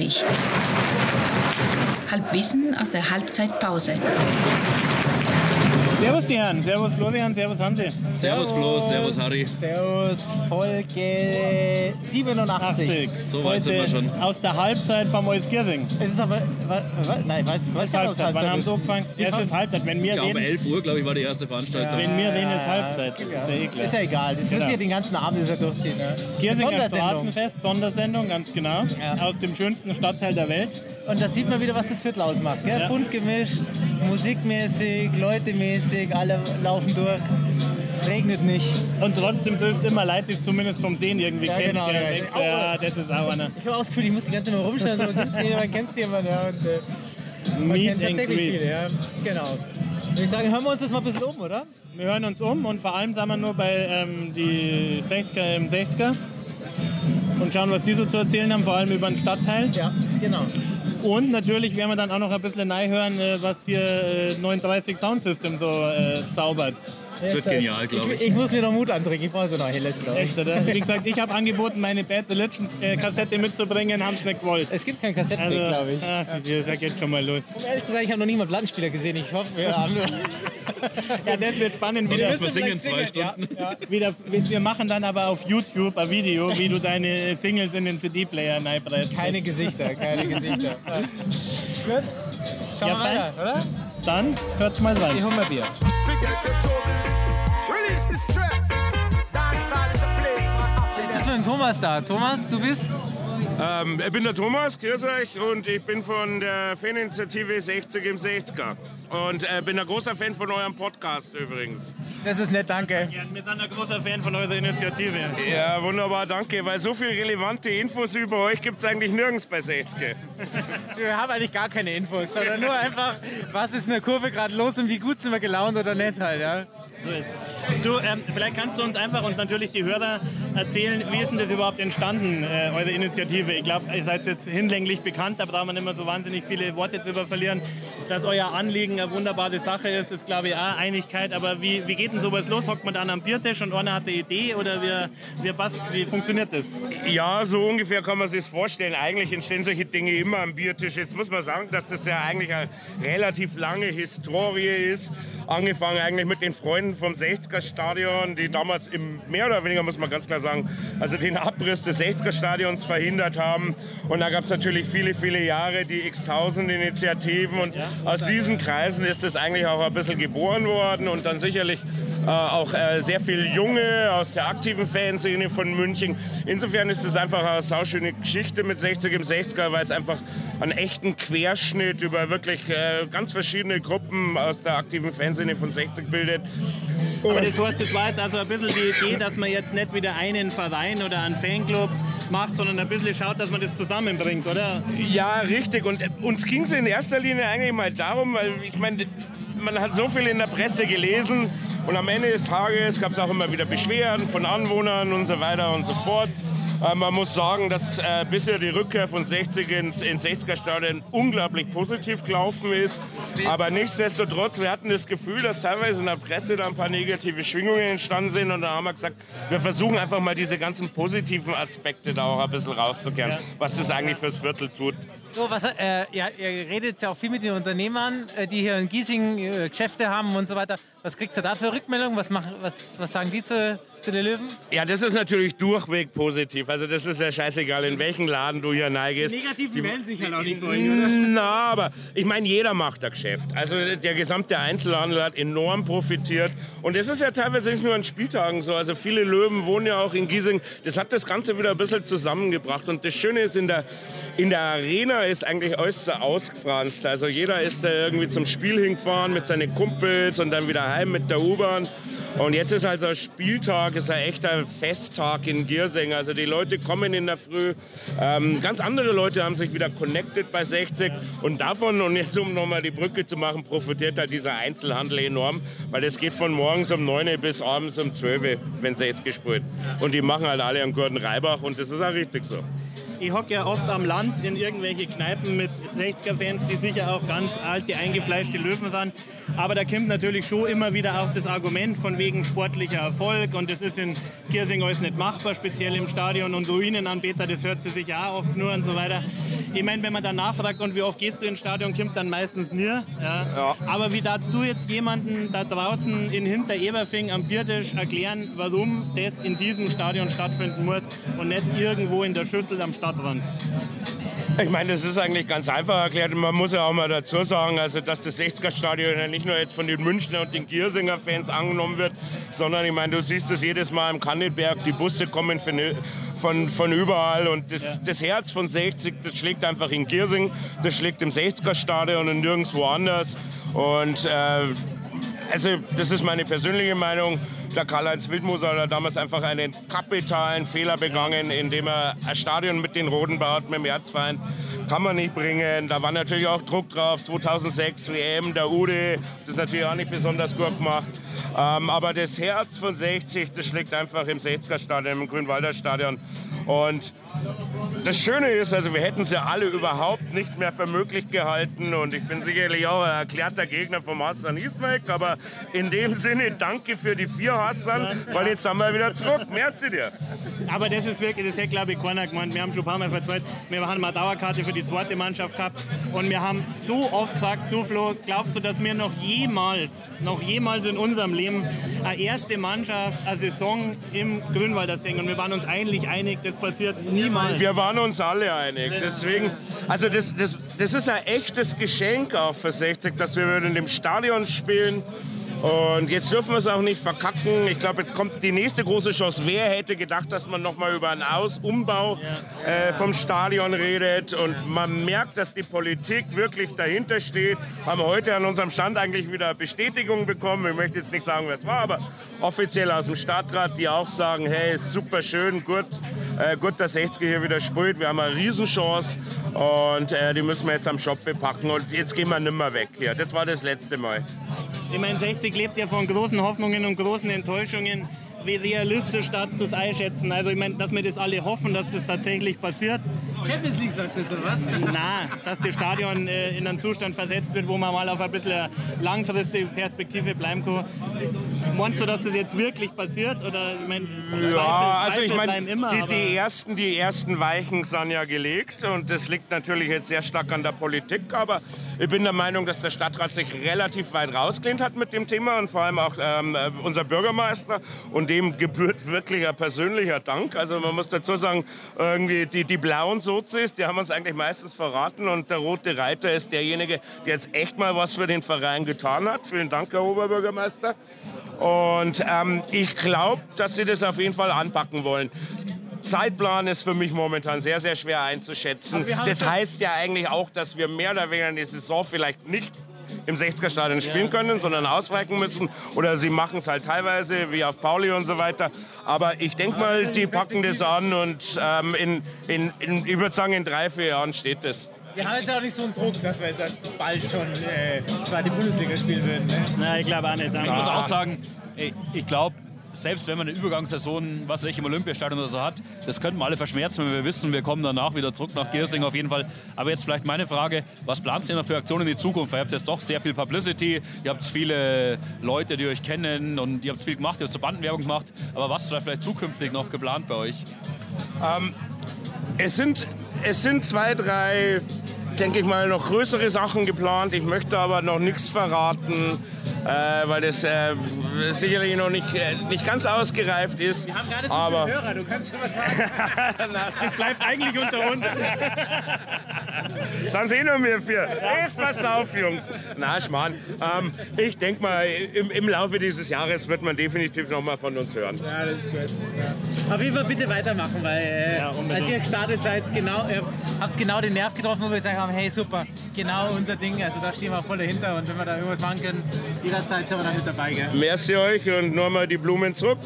9.30 Halbwissen aus der Halbzeitpause. Servus die Herren, Servus Florian, Servus Hansi. Servus Flo, Servus Harry. Servus, Folge 87. 80. So weit sind wir Heute schon. Aus der Halbzeit vom Euskirchen. Es ist aber. Wa, wa, nein, weiß, weiß gar nicht, Halbzeit, was wann haben Halbzeit sie ist. angefangen? Es ist Halbzeit, wenn wir Ja, um reden, 11 Uhr, glaube ich, war die erste Veranstaltung. wenn wir reden, ist Halbzeit. Das ist ja eh. Ist ja egal, das wird Genau. sich ja den ganzen Abend das ja durchziehen. Ne? Sondersendung. Straßenfest, Sondersendung, ganz genau. Ja. Aus dem schönsten Stadtteil der Welt. Und da sieht man wieder, was das Viertel ausmacht. Gell? Ja. Bunt gemischt, musikmäßig, leutemäßig, alle laufen durch. Es regnet nicht. Und trotzdem triffst immer es zumindest vom Sehen irgendwie Ja, kennst. genau, ja. Ja, das ist auch einer. Ich habe auch das Gefühl, ich muss die ganze Zeit mal rumschauen. so, Man kennt jemanden, man kennt jemanden. Ja, und, äh, man kennt and tatsächlich viele. Ja. Genau. Würde ich sagen, hören wir uns das mal ein bisschen um, oder? Wir hören uns um und vor allem sind wir nur bei ähm, die 60er im 60er und schauen, was die so zu erzählen haben, vor allem über den Stadtteil. Ja, genau. Und natürlich werden wir dann auch noch ein bisschen neu hören, äh, was hier äh, 39 Sound System so äh, zaubert. Das wird genial, glaube Ich, ich. ich muss mir noch Mut antrinken, ich brauche so noch Helles, glaube ich. Echt, oder? Wie gesagt, ich habe angeboten, meine Bad Religions äh, Kassette mitzubringen, haben es nicht gewollt. Es gibt kein Kassettenweg, Also, glaube ich. ach, diese- da geht schon mal los. Um ehrlich zu sein, ich habe noch nie mal einen Plattenspieler gesehen. Ich hoffe, wir haben. Ja, das wird spannend. Sonst Wieder, man singen zwei vielleicht singen, Stunden. wieder, wir machen dann aber auf YouTube ein Video, wie du deine Singles in den CD-Player reinbrettst. Keine Gesichter, keine Gesichter. Ja. Gut. Schauen Ja, wir weiter, oder? Dann hört mal rein. Ich hol mal Bier. Jetzt ist mit Thomas da. Thomas, du bist. Ähm, ich bin der Thomas, grüß euch, und ich bin von der Faninitiative 60 im 60er. Und äh, bin ein großer Fan von eurem Podcast übrigens. Das ist nett, danke. Ja, wir sind ein großer Fan von eurer Initiative. Ja, wunderbar, danke, weil so viele relevante Infos über euch gibt es eigentlich nirgends bei 60. Wir haben eigentlich gar keine Infos, sondern nur einfach, was ist in der Kurve gerade los und wie gut sind wir gelaunt oder nicht halt, ja. So ist. Du, ähm, vielleicht kannst du uns einfach und natürlich die Hörer erzählen, wie ist denn das überhaupt entstanden, äh, eure Initiative? Ich glaube, ihr seid jetzt hinlänglich bekannt, da braucht man mehr so wahnsinnig viele Worte drüber verlieren. Dass euer Anliegen eine wunderbare Sache ist, ist glaube ich auch Einigkeit. Aber wie, wie geht denn sowas los? Hockt man dann am Biertisch und einer hat eine Idee oder wie, wie, passt, wie funktioniert das? Ja, so ungefähr kann man sich vorstellen. Eigentlich entstehen solche Dinge immer am Biertisch. Jetzt muss man sagen, dass das ja eigentlich eine relativ lange Historie ist. Angefangen eigentlich mit den Freunden vom 60er Stadion, die damals im, mehr oder weniger, muss man ganz klar sagen, also den Abriss des 60er Stadions verhindert haben. Und da gab es natürlich viele, viele Jahre die X-Tausend Initiativen. Und aus diesen Kreisen ist es eigentlich auch ein bisschen geboren worden und dann sicherlich auch äh, sehr viel Junge aus der aktiven Fanszene von München. Insofern ist es einfach eine sauschöne Geschichte mit 60 im 60er, weil es einfach einen echten Querschnitt über wirklich äh, ganz verschiedene Gruppen aus der aktiven Fanszene von 60 bildet. Aber das heißt, das war jetzt also ein bisschen die Idee, dass man jetzt nicht wieder einen Verein oder einen Fanclub macht, sondern ein bisschen schaut, dass man das zusammenbringt, oder? Ja, richtig. Und äh, uns ging es in erster Linie eigentlich mal darum, weil ich meine, man hat so viel in der Presse gelesen und am Ende des Tages gab es auch immer wieder Beschwerden von Anwohnern und so weiter und so fort. Äh, man muss sagen, dass äh, bisher die Rückkehr von 60 ins, ins 60er-Stadion unglaublich positiv gelaufen ist. Aber nichtsdestotrotz, wir hatten das Gefühl, dass teilweise in der Presse da ein paar negative Schwingungen entstanden sind. Und da haben wir gesagt, wir versuchen einfach mal diese ganzen positiven Aspekte da auch ein bisschen rauszukehren, was das eigentlich fürs Viertel tut. So, was, äh, ja, ihr redet ja auch viel mit den Unternehmern, äh, die hier in Giesing äh, Geschäfte haben und so weiter. Was kriegt ihr da für Rückmeldungen? Was, machen, was, was sagen die zu, zu den Löwen? Ja, das ist natürlich durchweg positiv. Also das ist ja scheißegal, in welchen Laden du hier neigest. Negativen melden sich halt auch nicht bei euch, Na, aber ich meine, jeder macht ein Geschäft. Also der gesamte Einzelhandel hat enorm profitiert. Und das ist ja teilweise nicht nur an Spieltagen so. Also viele Löwen wohnen ja auch in Giesing. Das hat das Ganze wieder ein bisschen zusammengebracht. Und das Schöne ist, in der, in der Arena ist eigentlich alles so ausgefranst. Also jeder ist da irgendwie zum Spiel hingefahren mit seinen Kumpels und dann wieder heim mit der U-Bahn. Und jetzt ist also ein Spieltag, ist ein echter Festtag in Giersing. Also die Leute kommen in der Früh. Ähm, ganz andere Leute haben sich wieder connected bei 60. Und davon, und jetzt um nochmal die Brücke zu machen, profitiert halt dieser Einzelhandel enorm. Weil es geht von morgens um 9 Uhr bis abends um 12 Uhr, wenn sie jetzt gespielt. Und die machen halt alle einen guten Reibach und das ist auch richtig so. Ich hocke ja oft am Land in irgendwelche Kneipen mit 60er-Fans, die sicher auch ganz alte, eingefleischte Löwen sind. Aber da kommt natürlich schon immer wieder auch das Argument von wegen sportlicher Erfolg und das ist in Kirsing alles nicht machbar, speziell im Stadion und Ruinenanbeter, das hört sie sich auch oft nur und so weiter. Ich meine, wenn man dann nachfragt und wie oft gehst du ins Stadion, kommt dann meistens nie. Ja. Ja. Aber wie darfst du jetzt jemanden da draußen in Hintereberfing am Biertisch erklären, warum das in diesem Stadion stattfinden muss und nicht irgendwo in der Schüssel am Stadtrand? Ich meine, das ist eigentlich ganz einfach erklärt. Man muss ja auch mal dazu sagen, also, dass das 60er-Stadion ja nicht nur jetzt von den Münchner und den Giersinger Fans angenommen wird, sondern ich meine, du siehst es jedes Mal im Kannelberg, die Busse kommen von, von, von überall und das, Ja. das Herz von 60, das schlägt einfach in Giersing, das schlägt im 60er-Stadion und nirgendwo anders. Und äh, also, das ist meine persönliche Meinung. Der Karl-Heinz Wildmoser hat damals einfach einen kapitalen Fehler begangen, indem er ein Stadion mit den Roten baut, mit dem Erzfeind. Kann man nicht bringen. Da war natürlich auch Druck drauf. 2006 WM, der Ude, das ist natürlich auch nicht besonders gut gemacht. Ähm, aber das Herz von 60, das schlägt einfach im 60er-Stadion, im Grünwalder Stadion. Und das Schöne ist, also wir hätten es ja alle überhaupt nicht mehr für möglich gehalten und ich bin sicherlich auch ein erklärter Gegner vom Hassan Ismail, aber in dem Sinne danke für die vier Hassan, weil jetzt sind wir wieder zurück. Merci dir. Aber das ist wirklich, das hätte glaube ich keiner gemeint. Wir haben schon ein paar Mal verzeiht, wir haben eine Dauerkarte für die zweite Mannschaft gehabt und wir haben so oft gesagt, du Flo, glaubst du, dass wir noch jemals, noch jemals in unserem Leben eine erste Mannschaft, eine Saison im Grünwalder singen? Und wir waren uns eigentlich einig, das passiert niemals. Wir waren uns alle einig. Deswegen, also das, das, das ist ein echtes Geschenk auch für 60, dass wir in dem Stadion spielen. Und jetzt dürfen wir es auch nicht verkacken. Ich glaube, jetzt kommt die nächste große Chance. Wer hätte gedacht, dass man noch mal über einen Aus Umbau äh, vom Stadion redet? Und man merkt, dass die Politik wirklich dahinter steht. Haben heute an unserem Stand eigentlich wieder Bestätigung bekommen. Ich möchte jetzt nicht sagen, wer es war, aber offiziell aus dem Stadtrat, die auch sagen, hey, ist super schön, gut, äh, gut, dass 60 hier wieder spielt. Wir haben eine Riesenchance und äh, die müssen wir jetzt am Schopf packen. Und jetzt gehen wir nimmer weg hier. Das war das letzte Mal. Ich meine, 60 lebt ja von großen Hoffnungen und großen Enttäuschungen. Wie realistisch darfst du es einschätzen? Also ich meine, dass wir das alle hoffen, dass das tatsächlich passiert. Champions League sagst du jetzt, oder was? Na, dass das Stadion äh, in einen Zustand versetzt wird, wo man mal auf ein bisschen langfristige Perspektive bleiben kann. Meinst du, dass das jetzt wirklich passiert? Oder ich meine, Zweifel, Ja, also ich meine, die, die, ersten, die ersten Weichen sind ja gelegt und das liegt natürlich jetzt sehr stark an der Politik, aber ich bin der Meinung, dass der Stadtrat sich relativ weit rausgelehnt hat mit dem Thema und vor allem auch ähm, äh, unser Bürgermeister und dem gebührt wirklich ein persönlicher Dank. Also man muss dazu sagen, irgendwie die, die blauen Sozis, die haben uns eigentlich meistens verraten und der rote Reiter ist derjenige, der jetzt echt mal was für den Verein getan hat. Vielen Dank, Herr Oberbürgermeister. Und ähm, ich glaube, dass sie das auf jeden Fall anpacken wollen. Zeitplan ist für mich momentan sehr, sehr schwer einzuschätzen. Das heißt ja eigentlich auch, dass wir mehr oder weniger die Saison vielleicht nicht im 60er-Stadion spielen können, sondern ausweichen müssen. Oder sie machen es halt teilweise, wie auf Pauli und so weiter. Aber ich denke mal, die packen das an und ähm, in, in, in, ich würde sagen, in drei, vier Jahren steht das. Wir haben jetzt auch nicht so einen Druck, dass wir jetzt bald schon äh, zweite Bundesliga spielen würden. Ne? Na, ich glaube auch nicht. Ich muss auch sagen, ich glaube, selbst wenn man eine Übergangssaison, was ich, im Olympiastadion oder so hat, das könnten wir alle verschmerzen, wenn wir wissen, wir kommen danach wieder zurück nach Giersing auf jeden Fall. Aber jetzt vielleicht meine Frage, was plant ihr noch für Aktionen in die Zukunft? Ihr habt jetzt doch sehr viel Publicity, ihr habt viele Leute, die euch kennen und ihr habt viel gemacht, ihr habt so Bandenwerbung gemacht. Aber was ist da vielleicht zukünftig noch geplant bei euch? Es sind, es sind zwei, drei, denke ich mal, noch größere Sachen geplant. Ich möchte aber noch nichts verraten, äh, weil das äh, sicherlich noch nicht, äh, nicht ganz ausgereift ist. Wir haben nicht so aber viele Hörer, du kannst schon was sagen. Das bleibt eigentlich unter uns. sind eh nur wir vier. Jetzt pass auf, Jungs. Na, Schmarrn. Ähm, ich denke mal, im, im Laufe dieses Jahres wird man definitiv noch mal von uns hören. Ja, das ist gut. Ja. Auf jeden Fall bitte weitermachen, weil äh, Ja, als ihr gestartet seid, genau, äh, habt genau den Nerv getroffen, wo wir gesagt haben, hey super, genau unser Ding, also da stehen wir voll dahinter und wenn wir da irgendwas machen können, jederzeit sind wir da mit dabei. Gell? Merci euch und nur mal die Blumen zurück.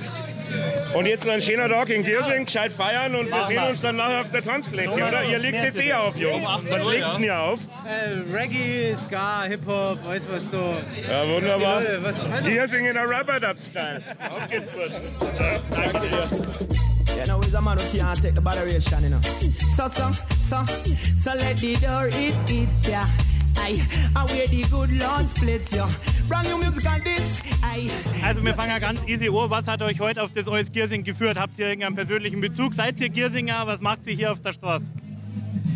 Und jetzt noch ein schöner Tag in Giersing, gescheit feiern und wir Machen sehen wir. uns dann nachher auf der Tanzfläche, oder? Ihr legt jetzt eh auf, Jungs. 18 Was legt denn ihr auf? Äh, Reggae, Ska, Hip-Hop, weißt du was so. Ja, wunderbar. Giersing in der Rubber-Dub-Style. Auf geht's, Burschen. Ciao. Danke dir. You know, he's a man who can't take the botheration, you know. So, so, so, so let the door it eats ya. Also wir fangen ja ganz easy an. Was hat euch heute auf das Eus Giersing geführt? Habt ihr irgendeinen persönlichen Bezug? Seid ihr Giersinger? Was macht ihr hier auf der Straße?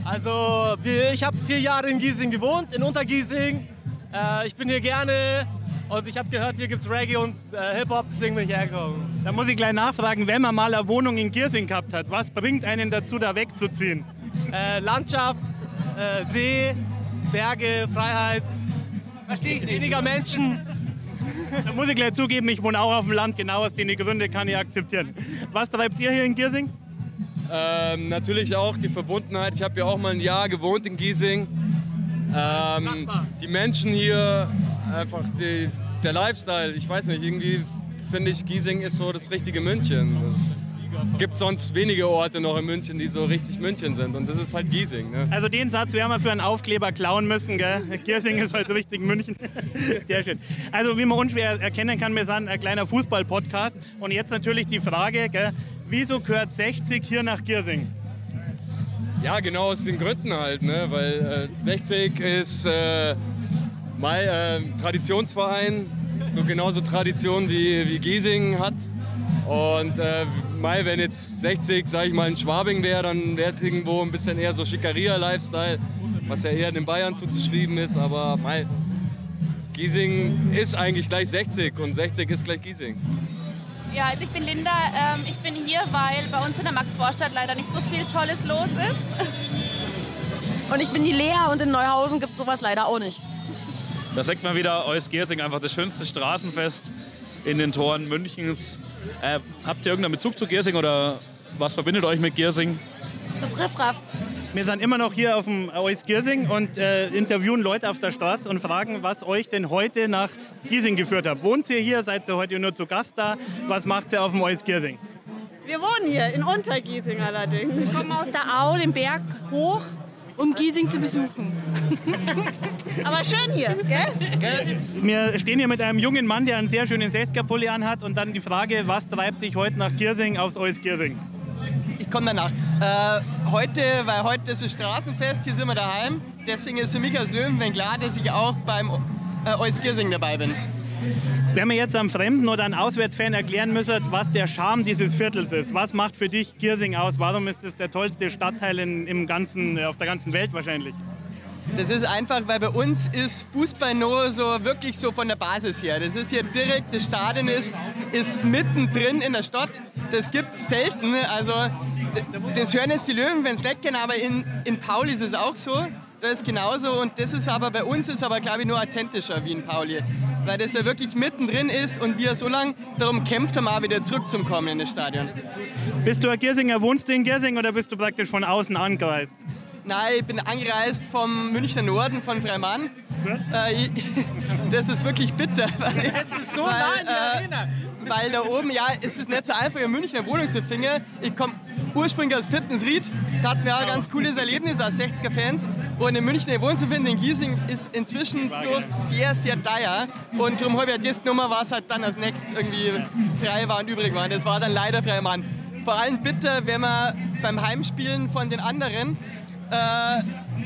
Also, ich habe vier Jahre in Giesing gewohnt, in Untergiesing. Äh, ich bin hier gerne und ich habe gehört, hier gibt es Reggae und äh, Hip-Hop, deswegen bin ich hergekommen. Da muss ich gleich nachfragen, wenn man mal eine Wohnung in Giersing gehabt hat, was bringt einen dazu, da wegzuziehen? Äh, Landschaft, äh, See, Berge, Freiheit, weniger Menschen. Da muss ich gleich zugeben, ich wohne auch auf dem Land, genau aus den Gründen kann ich akzeptieren. Was treibt ihr hier in Giersing? Ähm, natürlich auch die Verbundenheit. Ich habe ja auch mal ein Jahr gewohnt in Giesing. Ähm, die Menschen hier, einfach die, der Lifestyle. Ich weiß nicht, irgendwie finde ich, Giesing ist so das richtige München. Es gibt sonst wenige Orte noch in München, die so richtig München sind. Und das ist halt Giesing. Ne? Also den Satz werden wir für einen Aufkleber klauen müssen, gell? Giersing ist halt richtig München. Sehr schön. Also wie man unschwer erkennen kann, wir sind ein kleiner Fußball-Podcast. Und jetzt natürlich die Frage, gell? wieso gehört 60 hier nach Giersing? Ja, genau aus den Gründen halt, ne? weil äh, 60 ist äh, mein äh, Traditionsverein, so genauso Tradition wie, wie Giesing hat. Und äh, Mai, wenn jetzt 60, sag ich mal, in Schwabing wäre, dann wäre es irgendwo ein bisschen eher so Schickeria-Lifestyle, was ja eher den Bayern zuzuschreiben ist. Aber Mai, Giesing ist eigentlich gleich 60 und 60 ist gleich Giesing. Ja, also ich bin Linda. Ähm, ich bin hier, weil bei uns in der Max-Vorstadt leider nicht so viel Tolles los ist. Und ich bin die Lea und in Neuhausen gibt es sowas leider auch nicht. Da sagt man wieder, Eus Giersing einfach das schönste Straßenfest in den Toren Münchens. Äh, habt ihr irgendeinen Bezug zu Giersing oder was verbindet euch mit Giersing? Das Riffraff. Wir sind immer noch hier auf dem Eus Giersing und äh, interviewen Leute auf der Straße und fragen, was euch denn heute nach Giesing geführt hat. Wohnt ihr hier? Seid ihr heute nur zu Gast da? Was macht ihr auf dem Eus Giersing? Wir wohnen hier in Untergiesing allerdings. Wir kommen aus der Au, den Berg hoch, um Giesing zu besuchen. Aber schön hier, gell? Wir stehen hier mit einem jungen Mann, der einen sehr schönen 60er-Pulli anhat und dann die Frage, was treibt dich heute nach Giersing aufs Eus Giersing? Ich komme danach. Äh, heute, weil heute ist das Straßenfest, hier sind wir daheim. Deswegen ist für mich als Löwenfan klar, dass ich auch beim äh, Eus Giersing dabei bin. Wenn wir jetzt einem Fremden oder einem Auswärtsfan erklären müssen, was der Charme dieses Viertels ist, was macht für dich Giersing aus? Warum ist es der tollste Stadtteil in, im ganzen, auf der ganzen Welt wahrscheinlich? Das ist einfach, weil bei uns ist Fußball nur so wirklich so von der Basis her. Das ist hier direkt, das Stadion ist, ist mittendrin in der Stadt. Das gibt es selten. Also das hören jetzt die Löwen, wenn es kennen, aber in, in Pauli ist es auch so. Das ist genauso und das ist aber bei uns ist aber glaube ich nur authentischer wie in Pauli, weil das ja wirklich mittendrin ist und wir so lange darum kämpft haben, auch wieder zurückzukommen in das Stadion. Bist du ein Giersinger, wohnst du in Giersing oder bist du praktisch von außen angereist? Nein, ich bin angereist vom Münchner Norden, von Freimann. Äh, ich, das ist wirklich bitter. Weil, Jetzt ist so nah in die Arena. Weil da oben, ja, es ist nicht so einfach, in München eine Wohnung zu finden. Ich komme ursprünglich aus Pittensried. Da hatten wir auch ein ganz cooles Erlebnis als 60er-Fans. Und in München eine Wohnung zu finden, in Giesing, ist inzwischen durch sehr, sehr teuer. Und darum habe ich das genommen, was halt dann als nächstes irgendwie frei war und übrig war. Das war dann leider Freimann. Vor allem bitter, wenn man beim Heimspielen von den anderen äh,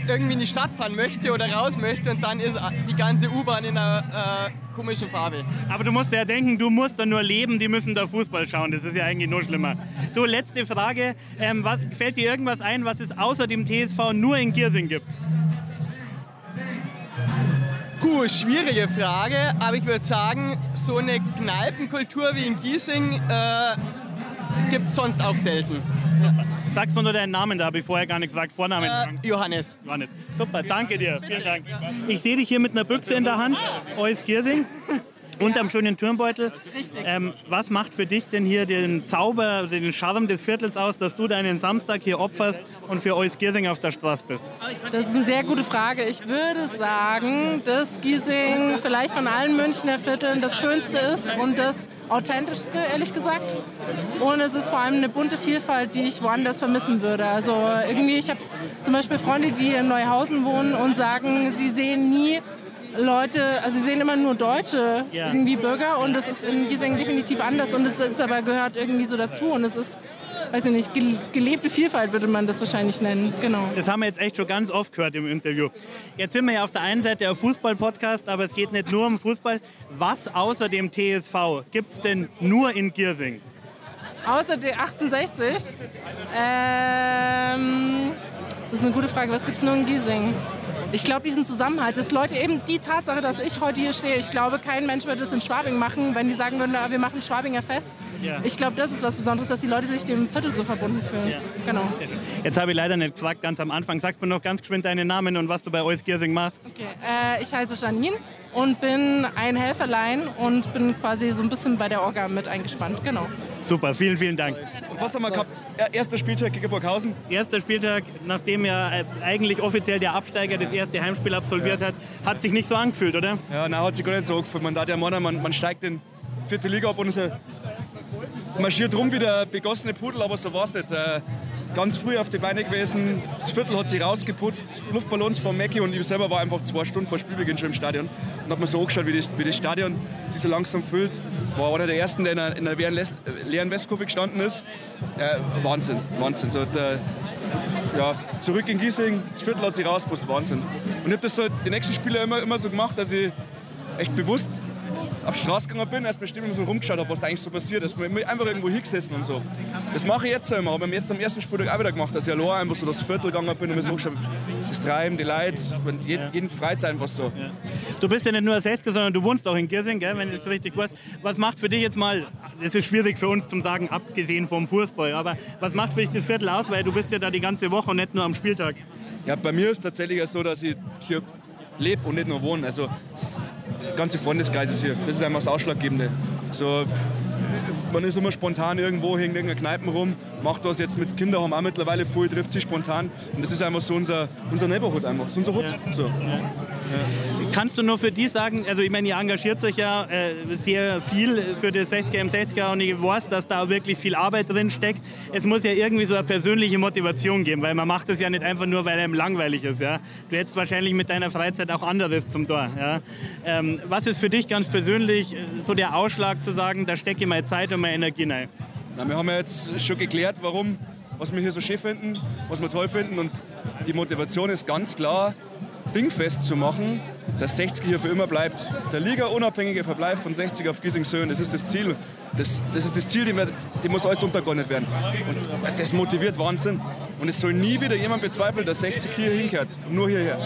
irgendwie in die Stadt fahren möchte oder raus möchte und dann ist die ganze U-Bahn in einer äh, komischen Farbe. Aber du musst ja denken, du musst da nur leben, die müssen da Fußball schauen. Das ist ja eigentlich nur schlimmer. Du, letzte Frage. Ähm, was, fällt dir irgendwas ein, was es außer dem TSV nur in Giersing gibt? Puh, schwierige Frage, aber ich würde sagen, so eine Kneipenkultur wie in Giesing äh, gibt es sonst auch selten. Sagst mal nur deinen Namen, da habe ich vorher gar nicht gesagt. Vornamen. Äh, Johannes. Johannes. Super, danke dir. Vielen Dank. Ich sehe dich hier mit einer Büchse in der Hand, Eus Giersing. Unterm schönen Turmbeutel. Ähm, was macht für dich denn hier den Zauber, den Charme des Viertels aus, dass du deinen Samstag hier opferst und für Eus Giersing auf der Straße bist? Das ist eine sehr gute Frage. Ich würde sagen, dass Giesing vielleicht von allen Münchner Vierteln das Schönste ist und das authentischste, ehrlich gesagt. Und es ist vor allem eine bunte Vielfalt, die ich woanders vermissen würde. Also irgendwie, ich habe zum Beispiel Freunde, die in Neuhausen wohnen und sagen, sie sehen nie Leute, also sie sehen immer nur deutsche irgendwie Bürger und das ist in Giesing definitiv anders und es ist aber gehört irgendwie so dazu und es ist weiß ich nicht, gel- gelebte Vielfalt würde man das wahrscheinlich nennen. Genau. Das haben wir jetzt echt schon ganz oft gehört im Interview. Jetzt sind wir ja auf der einen Seite ein Fußball-Podcast, aber es geht nicht nur um Fußball. Was außer dem TSV gibt es denn nur in Giersing? Außer der 1860. Ähm, das ist eine gute Frage. Was gibt es nur in Giesing? Ich glaube, diesen Zusammenhalt, dass Leute eben die Tatsache, dass ich heute hier stehe, ich glaube, kein Mensch würde es in Schwabing machen, wenn die sagen würden, "Ah, wir machen Schwabinger Fest. Ja. Ich glaube, das ist was Besonderes, dass die Leute sich dem Viertel so verbunden fühlen. Ja. Genau. Jetzt habe ich leider nicht gefragt, ganz am Anfang. Sag mir noch ganz geschwind deinen Namen und was du bei Eus Giersing machst. Okay. Äh, ich heiße Janine und bin ein Helferlein und bin quasi so ein bisschen bei der Orga mit eingespannt. Genau. Super, vielen, vielen Dank. Was haben wir gehabt? Erster Spieltag gegen Burghausen. Erster Spieltag, nachdem ja äh, eigentlich offiziell der Absteiger das erste Heimspiel absolviert hat, hat sich nicht so angefühlt, oder? Ja, nein, hat sich gar nicht so angefühlt. Man, darf ja man, man steigt in vierte Liga ab und ist ein- marschiert rum wie der begossene Pudel, aber so war es nicht. Äh, ganz früh auf die Beine gewesen, das Viertel hat sich rausgeputzt, Luftballons vom Mackie und ich selber war einfach zwei Stunden vor Spielbeginn schon im Stadion und habe mir so angeschaut, wie das, wie das Stadion sich so langsam füllt. War einer der ersten, der in einer, in einer leeren, äh, leeren Westkurve gestanden ist. Äh, Wahnsinn, Wahnsinn. So, der, ja, zurück in Giesing, das Viertel hat sich rausgeputzt, Wahnsinn. Und ich habe das so die nächsten Spiele immer, immer so gemacht, dass ich echt bewusst auf die Straße gegangen bin, erst mal still so rumgeschaut habe, was da eigentlich so passiert ist. Ich einfach irgendwo hingesessen und so. Das mache ich jetzt so immer, aber wir haben jetzt am ersten Spieltag auch wieder gemacht, dass ich allein einfach so das Viertel gegangen bin und mir so geschaut das Treiben, die Leute und jeden, jeden freut einfach so. Du bist ja nicht nur Sechsker, sondern du wohnst auch in Giersing, gell, wenn ich das richtig weiß. Was macht für dich jetzt mal, das ist schwierig für uns zu sagen, abgesehen vom Fußball, aber was macht für dich das Viertel aus, weil du bist ja da die ganze Woche und nicht nur am Spieltag. Ja, bei mir ist es tatsächlich so, dass ich hier lebe und nicht nur wohne. Also ganze Freundeskreis ist hier. Das ist einfach das Ausschlaggebende. So, man ist immer spontan irgendwo, hängt irgendeine Kneipen rum, macht was jetzt mit Kindern, haben auch mittlerweile voll, trifft sich spontan. Und das ist einfach so unser, unser Neighborhood einfach, so unser Hut. So. Kannst du nur für die sagen, also ich meine, ihr engagiert euch ja äh, sehr viel für das 60er im 60er und ich weiß, dass da wirklich viel Arbeit drin steckt. Es muss ja irgendwie so eine persönliche Motivation geben, weil man macht das ja nicht einfach nur, weil einem langweilig ist. Ja? Du hättest wahrscheinlich mit deiner Freizeit auch anderes zum Tor. Ja? Ähm, was ist für dich ganz persönlich äh, so der Ausschlag zu sagen, da stecke ich meine Zeit und meine Energie rein? Na, wir haben ja jetzt schon geklärt, warum, was wir hier so schön finden, was wir toll finden. Und die Motivation ist ganz klar, dingfest zu machen, dass 60 hier für immer bleibt. Der Liga-unabhängige Verbleib von 60 auf Giesingshöhen, das ist das Ziel. Das, das ist das Ziel, dem, dem muss alles untergeordnet werden. Und das motiviert Wahnsinn. Und es soll nie wieder jemand bezweifeln, dass 60 hier hinkehrt. Nur hierher.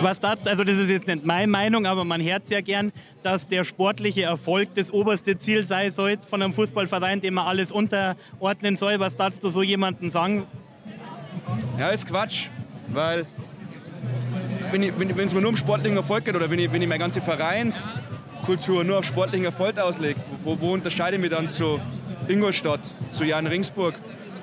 Was dazu, also das ist jetzt nicht meine Meinung, aber man hört ja gern, dass der sportliche Erfolg das oberste Ziel sein soll von einem Fußballverein, dem man alles unterordnen soll. Was darfst du so jemandem sagen? Ja, ist Quatsch. Weil, wenn es wenn, wenn's mir nur um sportlichen Erfolg geht oder wenn ich, wenn ich meine ganze Vereinskultur nur auf sportlichen Erfolg auslege, wo, wo unterscheide ich mich dann zu Ingolstadt, zu Jan Ringsburg,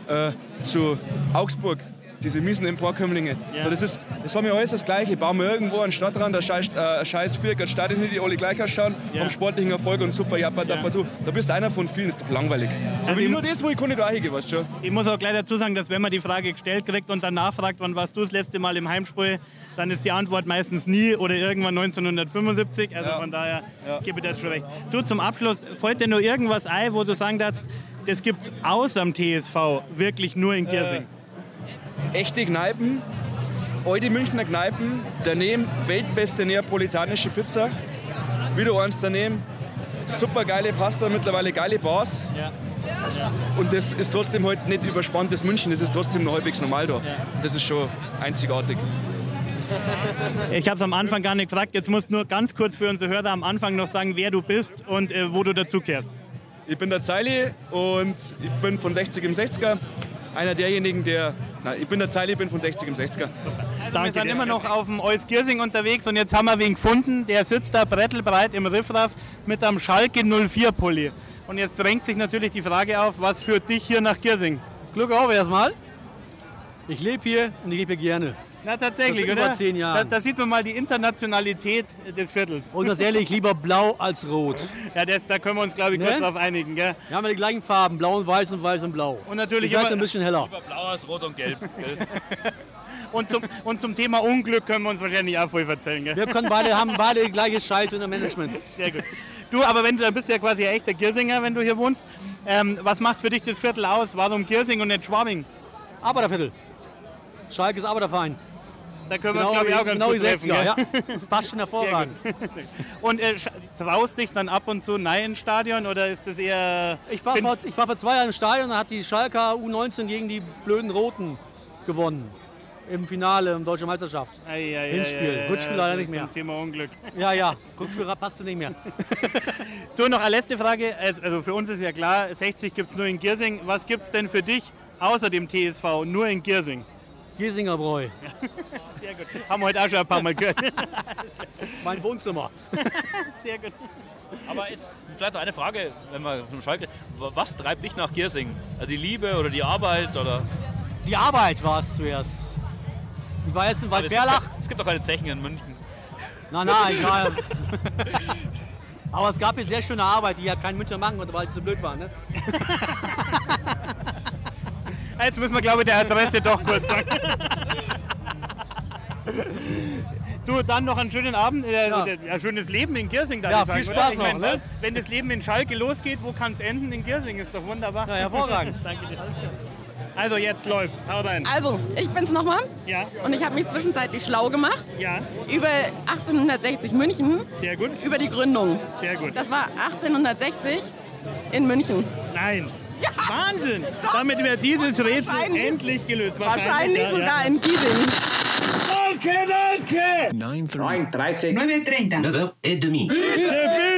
äh, zu Augsburg? Diese miesen Emporkömmlinge. Ja. So, das, ist, das haben wir alles das Gleiche. Bauen wir irgendwo einen Stadtrand, ein scheiß, äh, scheiß Viereck, Stadion die alle gleich ausschauen, Ja. haben sportlichen Erfolg und super Jappa, Dappa, du. Da bist du einer von vielen, ist langweilig. So, Also wenn ich nur das, wo ich nicht hingehen, weißt schon. Ich muss auch gleich dazu sagen, dass wenn man die Frage gestellt kriegt und dann nachfragt, wann warst du das letzte Mal im Heimspiel, dann ist die Antwort meistens nie oder irgendwann 1975. Also von daher gebe ich dir schon recht. Du zum Abschluss, fällt dir nur irgendwas ein, wo du sagen darfst, das gibt es außer dem TSV wirklich nur in Giersing? Echte Kneipen, alte Münchner Kneipen, daneben weltbeste neapolitanische Pizza, wieder eins daneben, super geile Pasta, mittlerweile geile Bars. Und das ist trotzdem heute nicht überspanntes München, das ist trotzdem noch halbwegs normal da. Das ist schon einzigartig. Ich habe es am Anfang gar nicht gefragt. Jetzt musst du nur ganz kurz für unsere Hörer am Anfang noch sagen, wer du bist und äh, wo du dazugehörst. Ich bin der Zeili und ich bin von 60 im 60er. Einer derjenigen, der. Nein, ich bin der Zeili, bin von 60 im 60er. Also wir sind immer noch auf dem Euskirchen unterwegs und jetzt haben wir wen gefunden, der sitzt da brettelbreit im Riffraff mit einem Schalke 04 Pulli. Und jetzt drängt sich natürlich die Frage auf, was führt dich hier nach Giersing? Glück auf erstmal. Ich lebe hier und ich lebe hier gerne. Na tatsächlich, Seit oder? über zehn Jahren. Da, da sieht man mal die Internationalität des Viertels. Und ganz ehrlich, lieber blau als rot. Ja, das, da können wir uns, glaube ich, Ne? kurz drauf einigen. Gell? Wir haben ja die gleichen Farben, blau und weiß und weiß und blau. Und natürlich immer- ein bisschen heller. Blau als Rot und Gelb. Gell? Und zum, und zum Thema Unglück können wir uns wahrscheinlich auch voll erzählen. Gell? Wir können beide, haben beide die gleiche Scheiße in der Management. Sehr gut. Du, aber wenn du, dann bist du ja quasi ein echter Giersinger, wenn du hier wohnst. Ähm, was macht für dich das Viertel aus? Warum Giersing und nicht Schwabing? Arbeiterviertel. Schalke ist Arbeiterverein. Da können wir Genau uns, glaube ich, auch ganz genau gut treffen. 60er, gell? ja. Das passt schon hervorragend. Und äh, traust dich dann ab und zu nein ins Stadion oder ist das eher... Ich war, vor, ich war vor zwei Jahren im Stadion, da hat die Schalker U19 gegen die blöden Roten gewonnen. Im Finale, im Deutschen Meisterschaft. Ei, ei, ei, Hinspiel. Rückspiel ei, leider nicht mehr. Thema Unglück. Ja, ja. Rückspiel passte nicht mehr. So, noch eine letzte Frage. Also für uns ist ja klar, 60 gibt es nur in Giersing. Was gibt es denn für dich außer dem TSV nur in Giersing? Giersinger Bräu. Sehr gut. Haben wir heute auch schon ein paar Mal gehört. mein Wohnzimmer. Sehr gut. Aber jetzt vielleicht noch eine Frage, wenn man vom Schalke. Was treibt dich nach Giersing? Also die Liebe oder die Arbeit oder? Die Arbeit war es zuerst. Ich war jetzt in Aber es gibt Waldberlach. doch- Es gibt doch keine Zechen in München. Nein, nein, egal. Aber es gab hier sehr schöne Arbeit, die ja kein Münchner machen konnte, weil es zu blöd war. Ne? Jetzt müssen wir, glaube ich, der Adresse doch kurz sagen. Du, dann noch einen schönen Abend, äh, Ja. oder ein schönes Leben in Giersing. darf Ja, ich sagen, viel? Spaß noch, mein, ne? Wenn das Leben in Schalke losgeht, wo kann es enden? In Giersing ist doch wunderbar. Ja, hervorragend. Danke dir. Also jetzt läuft. Hau rein. Also, ich bin's nochmal. Ja. Und ich habe mich zwischenzeitlich schlau gemacht. Ja. Über 1860 München. Sehr gut. Über die Gründung. Sehr gut. Das war 1860 in München. Nein. Wahnsinn! Damit wäre dieses Rätsel Wahrscheinlich- endlich gelöst. Wahrscheinlich ja, sogar ja. in Giesing. Danke, danke! 9.30. 9.30. 9h30. 9h30. Bitte,